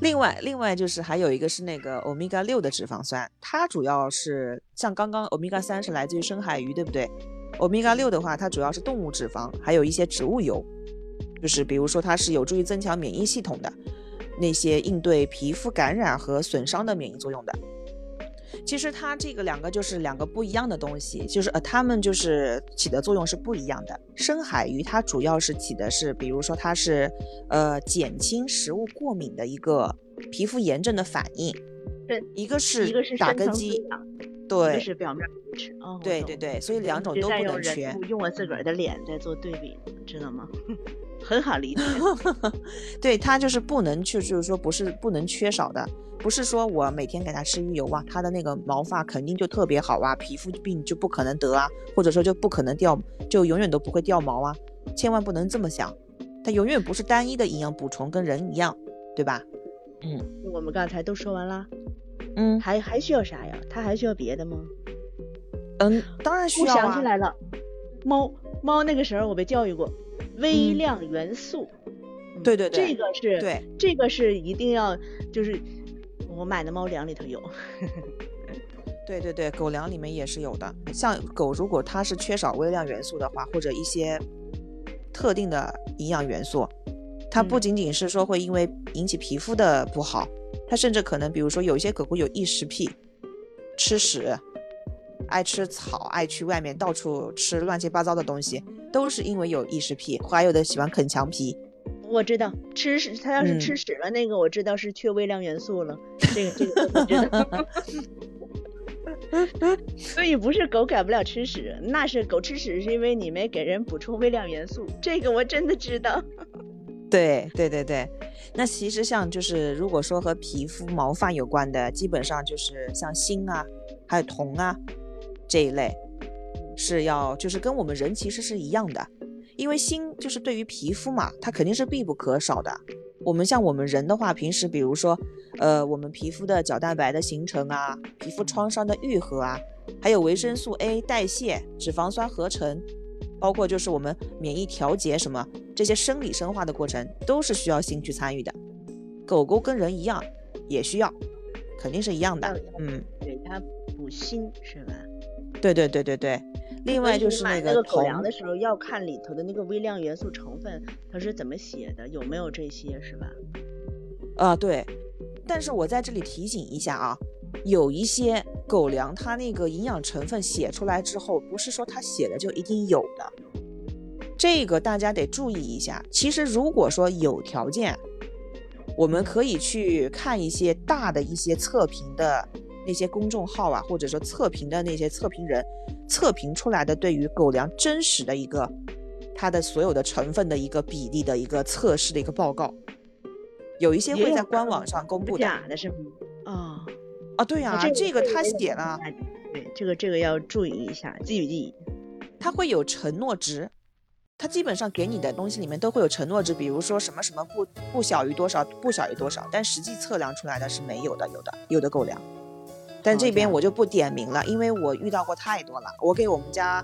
另外，另外就是还有一个是那个欧米伽六的脂肪酸，它主要是像刚刚欧米伽三是来自于深海鱼，对不对？欧米伽六的话，它主要是动物脂肪，还有一些植物油，就是比如说它是有助于增强免疫系统的那些应对皮肤感染和损伤的免疫作用的。其实它这个两个就是两个不一样的东西，就是呃，它们就是起的作用是不一样的。深海鱼它主要是起的是，比如说它是呃减轻食物过敏的一个皮肤炎症的反应。对，一个是一个是打根基，对个是表面。哦，对对对，所以两种都不能缺。用我自个儿的脸在做对比，知道吗？很好理解。对，它就是不能去，就是说不是不能缺少的，不是说我每天给它吃鱼油啊，它的那个毛发肯定就特别好啊，皮肤病就不可能得啊，或者说就不可能掉，就永远都不会掉毛啊，千万不能这么想，它永远不是单一的营养补充，跟人一样，对吧？嗯我们刚才都说完了，嗯还还需要啥呀？它还需要别的吗？嗯，当然需要啊，想起来了，猫猫那个时候我被教育过，微嗯量元素。嗯对对对这个是对，这个是一定要就是我买的猫粮里头有。对对对，狗粮里面也是有的。像狗，如果它是缺少微量元素的话，或者一些特定的营养元素，它不嗯仅仅是说会因为引起皮肤的不好，它甚至可能，比如说有一些狗狗有异食癖，吃屎，爱吃草，爱去外面到处吃乱七八糟的东西，都是因为有异食癖。还有的喜欢啃墙皮，我知道吃屎，他要是嗯吃屎了，那个我知道是缺微量元素了。这个这个我知道。所以不是狗改不了吃屎，那是狗吃屎是因为你没给人补充微量元素。这个我真的知道。对对对对，那其实像就是如果说和皮肤毛发有关的，基本上就是像锌啊，还有铜啊这一类，是要就是跟我们人其实是一样的，因为锌就是对于皮肤嘛，它肯定是必不可少的。我们像我们人的话，平时比如说，呃，我们皮肤的角蛋白的形成啊，皮肤创伤的愈合啊，还有维生素 A 代谢、脂肪酸合成，包括就是我们免疫调节什么这些生理生化的过程，都是需要锌去参与的。狗狗跟人一样，也需要，肯定是一样的。嗯，给它补锌是吧？对对对对对。另外就是买个那个狗粮的时候要看里头的那个微量元素成分，它是怎么写的，有没有这些是吧？啊，对。但是我在这里提醒一下啊，有一些狗粮它那个营养成分写出来之后，不是说它写的就一定有的，这个大家得注意一下。其实如果说有条件，我们可以去看一些大的一些测评的那些公众号啊，或者说测评的那些测评人测评出来的对于狗粮真实的一个它的所有的成分的一个比例的一个测试的一个报告，有一些会在官网上公布的假的是吗？啊、啊。对呀、啊这个他个写了，，对，这个这个要注意一下，记笔记。它会有承诺值，它基本上给你的东西里面都会有承诺值，比如说什么什么不不小于多少，不小于多少，但实际测量出来的是没有的，有的有的狗粮。但这边我就不点名了，因为我遇到过太多了。我给我们家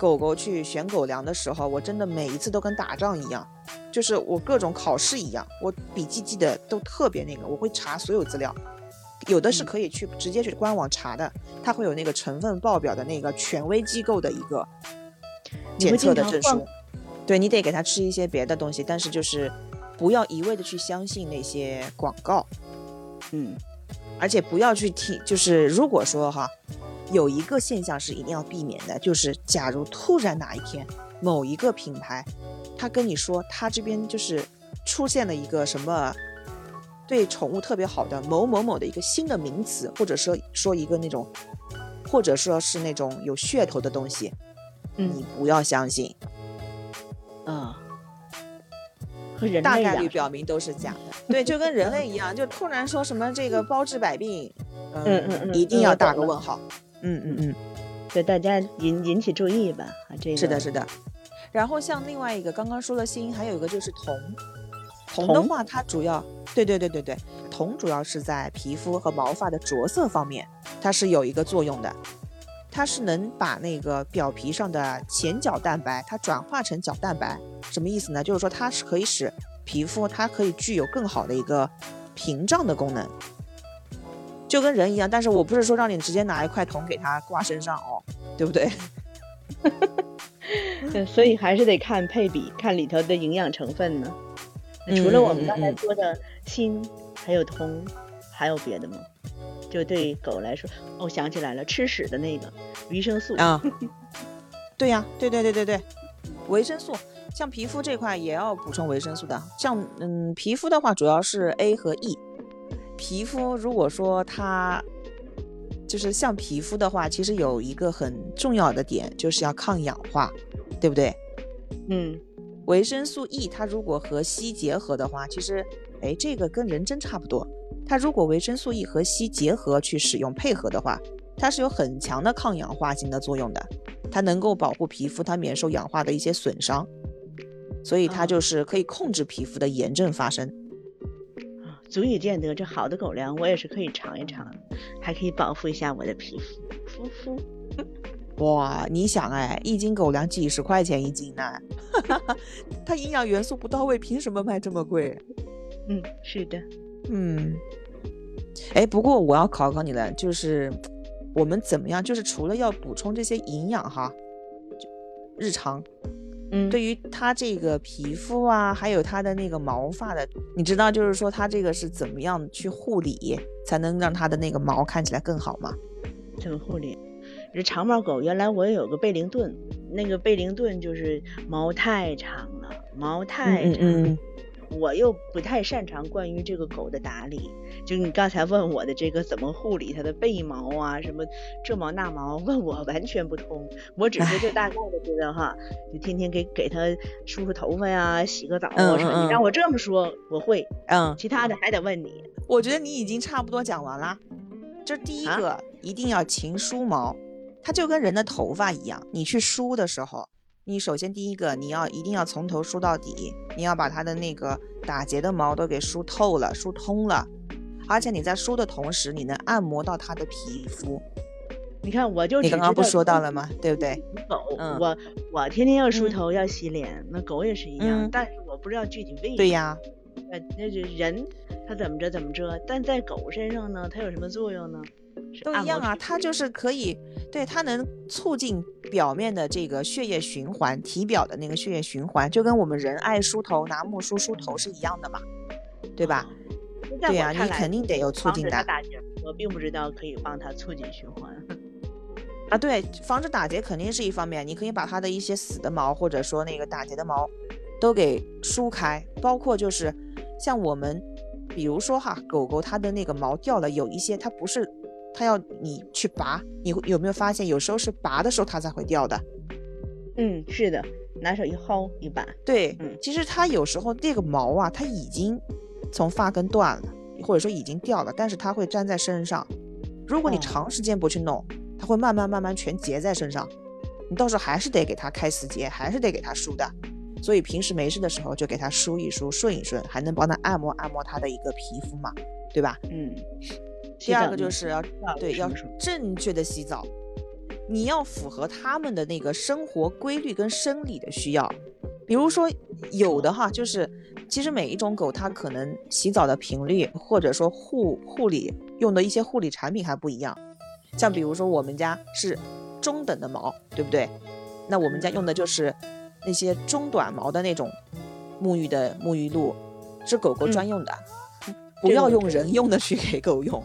狗狗去选狗粮的时候，我真的每一次都跟打仗一样，就是我各种考试一样，我笔记记得都特别那个，我会查所有资料。有的是嗯可以去直接去官网查的，它会有那个成分报表的那个权威机构的一个检测的证书。对你得给它吃一些别的东西，但是就是不要一味的去相信那些广告，嗯，而且不要去听。就是如果说哈，有一个现象是一定要避免的，就是假如突然哪一天某一个品牌，他跟你说他这边就是出现了一个什么。对宠物特别好的某某某的一个新的名词，或者说说一个那种，或者说是那种有噱头的东西，嗯你不要相信。和人大概率表明都是假的。对，就跟人类一样，就突然说什么这个包治百病，嗯嗯嗯嗯一定要打个问号。嗯嗯嗯，对大家引引起注意吧。啊，这个是的，是的。然后像另外一个刚刚说了锌，还有一个就是铜。铜的话，它主要对对对对对，铜主要是在皮肤和毛发的着色方面，它是有一个作用的。它是能把那个表皮上的前角蛋白，它转化成角蛋白，什么意思呢？就是说它是可以使皮肤它可以具有更好的一个屏障的功能，就跟人一样。但是我不是说让你直接拿一块铜给它挂身上哦，对不对？所以还是得看配比，看里头的营养成分呢。除了我们刚才说的锌，还有铜，还有别的吗？就对狗来说，哦，想起来了，吃屎的那个维生素啊。对呀，对对对对对，维生素，像皮肤这块也要补充维生素的。像嗯，皮肤的话主要是 A 和 E。皮肤如果说它就是像皮肤的话，其实有一个很重要的点，就是要抗氧化，对不对？嗯。维生素 E 它如果和硒结合的话，其实，哎，这个跟人参差不多。它如果维生素 E 和硒结合去使用配合的话，它是有很强的抗氧化性的作用的，它能够保护皮肤它免受氧化的一些损伤，所以它就是可以控制皮肤的炎症发生。啊，足以见得这好的狗粮我也是可以尝一尝，还可以保护一下我的皮肤。哇，你想哎，一斤狗粮几十块钱一斤呢，它营养元素不到位，凭什么卖这么贵？嗯，是的，嗯，哎，不过我要考考你了，就是我们怎么样？就是除了要补充这些营养哈，日常，嗯，对于它这个皮肤啊，还有它的那个毛发的，你知道，就是说它这个是怎么样去护理，才能让它的那个毛看起来更好吗？怎么护理？这长毛狗原来我也有个贝灵顿，那个贝灵顿就是毛太长了，毛太长，我又不太擅长关于这个狗的打理。就你刚才问我的这个怎么护理它的背毛啊，什么这毛那毛，问我完全不通。我只是就大概的知道哈，就天天给给它梳梳头发呀，洗个澡啊什么。你让我这么说，我会，嗯，其他的还得问你。我觉得你已经差不多讲完了。这第一个一定要勤梳毛。它就跟人的头发一样，你去梳的时候，你首先第一个你要一定要从头梳到底，你要把它的那个打结的毛都给梳透了、梳通了，而且你在梳的同时，你能按摩到它的皮肤。你看，我就你刚刚不说到了吗？对不对？狗，我我天天要梳头要洗脸，那狗也是一样，但是我不知道具体为什么。对呀，呃那就人他怎么着怎么着，但在狗身上呢，它有什么作用呢？都一样啊，它就是可以，对它能促进表面的这个血液循环，体表的那个血液循环，就跟我们人爱梳头拿木梳梳头是一样的嘛，对吧？对呀，你肯定得有促进的。打结，我并不知道可以帮它促进循环。啊，对，防止打结肯定是一方面，你可以把它的一些死的毛或者说那个打结的毛都给梳开，包括就是像我们，比如说哈，狗狗它的那个毛掉了，有一些它不是。它要你去拔，你有没有发现有时候是拔的时候它才会掉的？嗯，是的，拿手一薅一拔。对，嗯，其实它有时候这个毛啊，它已经从发根断了，或者说已经掉了，但是它会粘在身上。如果你长时间不去弄，它会慢慢慢慢全结在身上。你到时候还是得给它开死结，还是得给它梳的。所以平时没事的时候就给它梳一梳，顺一顺，还能帮它按摩按摩它的一个皮肤嘛，对吧？嗯。第二个就是要对要正确的洗澡，你要符合他们的那个生活规律跟生理的需要。比如说有的哈，就是其实每一种狗它可能洗澡的频率或者说护护理用的一些护理产品还不一样。像比如说我们家是中等的毛，对不对？那我们家用的就是那些中短毛的那种沐浴的沐浴露，是狗狗专用的，不要用人用的去给狗用。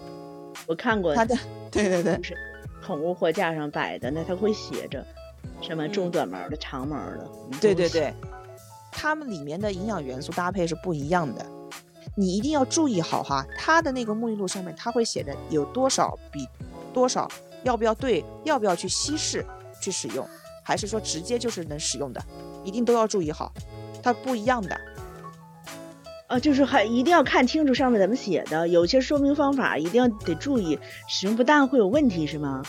我看过他的，对对对，是宠物货架上摆的，那它会写着什么中短毛的、长毛的，对对对，它们里面的营养元素搭配是不一样的，你一定要注意好哈。它的那个沐浴露上面，它会写着有多少比多少，要不要兑，要不要去稀释去使用，还是说直接就是能使用的，一定都要注意好，它不一样的。啊，就是还一定要看清楚上面怎么写的，有些说明方法一定要得注意，使用不当会有问题，是吗？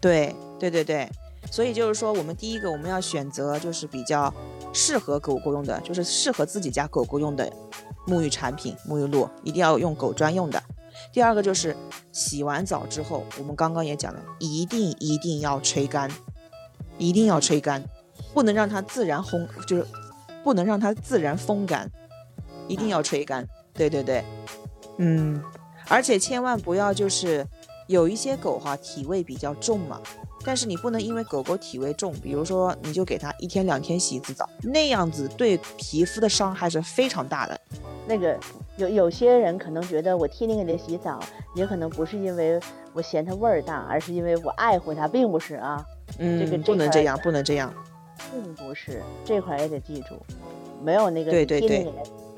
对，对对对，所以就是说，我们第一个我们要选择就是比较适合狗狗用的，就是适合自己家狗狗用的沐浴产品、沐浴露，一定要用狗专用的。第二个就是洗完澡之后，我们刚刚也讲了，一定一定要吹干，一定要吹干，不能让它自然烘，就是不能让它自然风干。一定要吹干，对对对，嗯，而且千万不要就是有一些狗哈体味比较重嘛，但是你不能因为狗狗体味重，比如说你就给它一天两天洗一次澡，那样子对皮肤的伤害是非常大的。那个有有些人可能觉得我天天给它洗澡，也可能不是因为我嫌它味儿大，而是因为我爱护它，并不是啊。嗯，这个不能这样，不能这样。并不是这块也得记住，没有那个对对对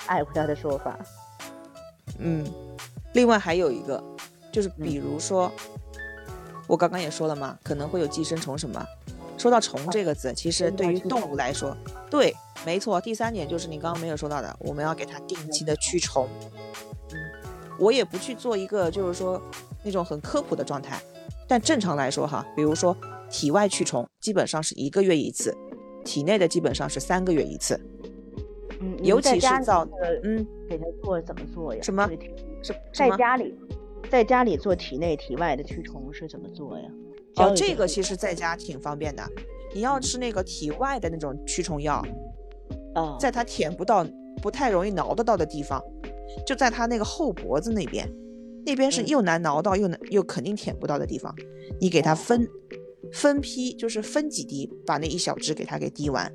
爱护它的说法。嗯，另外还有一个，就是比如说，我刚刚也说了嘛，可能会有寄生虫什么。说到虫这个字，其实对于动物来说，对，没错。第三点就是你刚刚没有说到的，我们要给它定期的驱虫。嗯，我也不去做一个就是说那种很科普的状态，但正常来说哈，比如说体外驱虫，基本上是一个月一次。体内的基本上是三个月一次，嗯，尤其是造嗯，给他做怎么做呀？什么？是在家里，在家里做体内体外的驱虫是怎么做呀？哦，这个其实在家挺方便的。你要吃那个体外的那种驱虫药，啊，在它舔不到、不太容易挠得到的地方，就在它那个后脖子那边，那边是又难挠到又难又肯定舔不到的地方，你给它分。分批就是分几滴，把那一小支给它给滴完，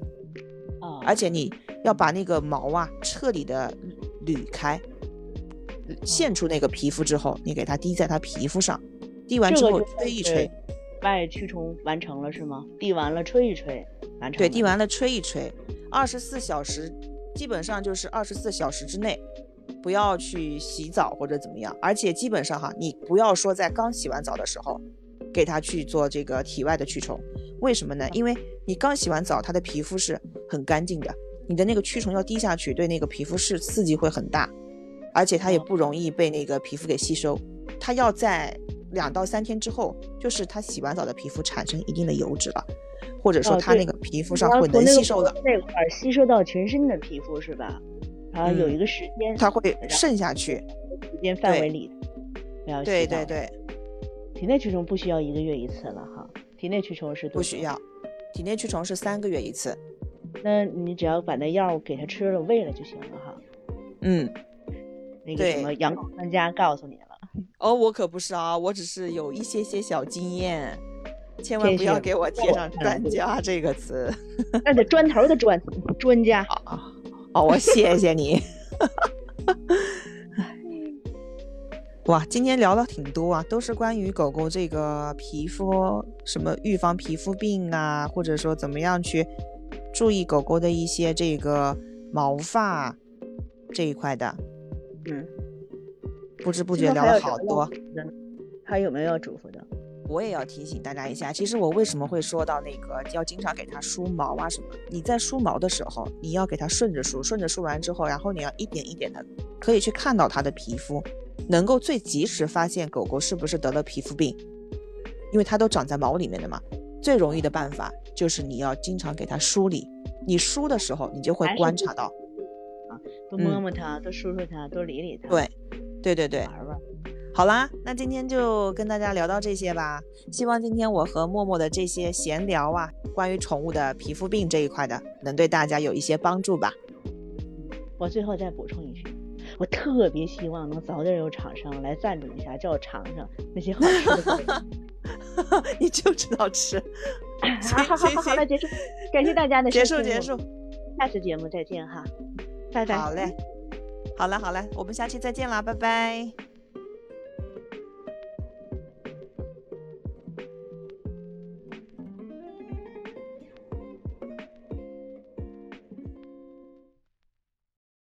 而且你要把那个毛啊彻底的捋开，现出那个皮肤之后，你给它滴在它皮肤上，滴完之后吹一吹，外驱虫完成了是吗？滴完了吹一吹，完成。对，滴完了吹一吹，二十四小时，基本上就是二十四小时之内，不要去洗澡或者怎么样，而且基本上哈，你不要说在刚洗完澡的时候。给它去做这个体外的驱虫，为什么呢？因为你刚洗完澡，它的皮肤是很干净的，你的那个驱虫要滴下去，对那个皮肤是刺激会很大，而且它也不容易被那个皮肤给吸收。它要在两到三天之后，就是它洗完澡的皮肤产生一定的油脂了，或者说它那个皮肤上会能吸收的那块吸收到全身的皮肤是吧？啊，有一个时间它会渗下去，时间范围里，对对对。体内驱虫不需要一个月一次了哈，体内驱虫是不需要，体内驱虫是三个月一次。那你只要把那药给它吃了喂了就行了哈。嗯，那个什么养狗专家告诉你了。哦，我可不是啊，我只是有一些些小经验，千万不要给我贴上专家这个词。那得砖头的砖专家。啊哦，我谢谢你。哇，今天聊了挺多啊，都是关于狗狗这个皮肤什么预防皮肤病啊，或者说怎么样去注意狗狗的一些这个毛发这一块的。嗯，不知不觉聊了好多。还有没有要嘱咐的？我也要提醒大家一下，其实我为什么会说到那个要经常给它梳毛啊什么？你在梳毛的时候，你要给它顺着梳，顺着梳完之后，然后你要一点一点的可以去看到它的皮肤。能够最及时发现狗狗是不是得了皮肤病，因为它都长在毛里面的嘛。最容易的办法就是你要经常给它梳理，你梳的时候你就会观察到，啊，多摸摸它，多梳梳它，多理理它。对，对对对。好啦，那今天就跟大家聊到这些吧。希望今天我和默默的这些闲聊啊，关于宠物的皮肤病这一块的，能对大家有一些帮助吧。我最后再补充一句。我特别希望能早点有厂商来赞助一下，叫我尝尝那些好吃的。你就知道吃。好好好，好了，结束。感谢大家的结束结束，下次节目再见哈，拜拜。好嘞，好了好了，我们下期再见啦，拜拜。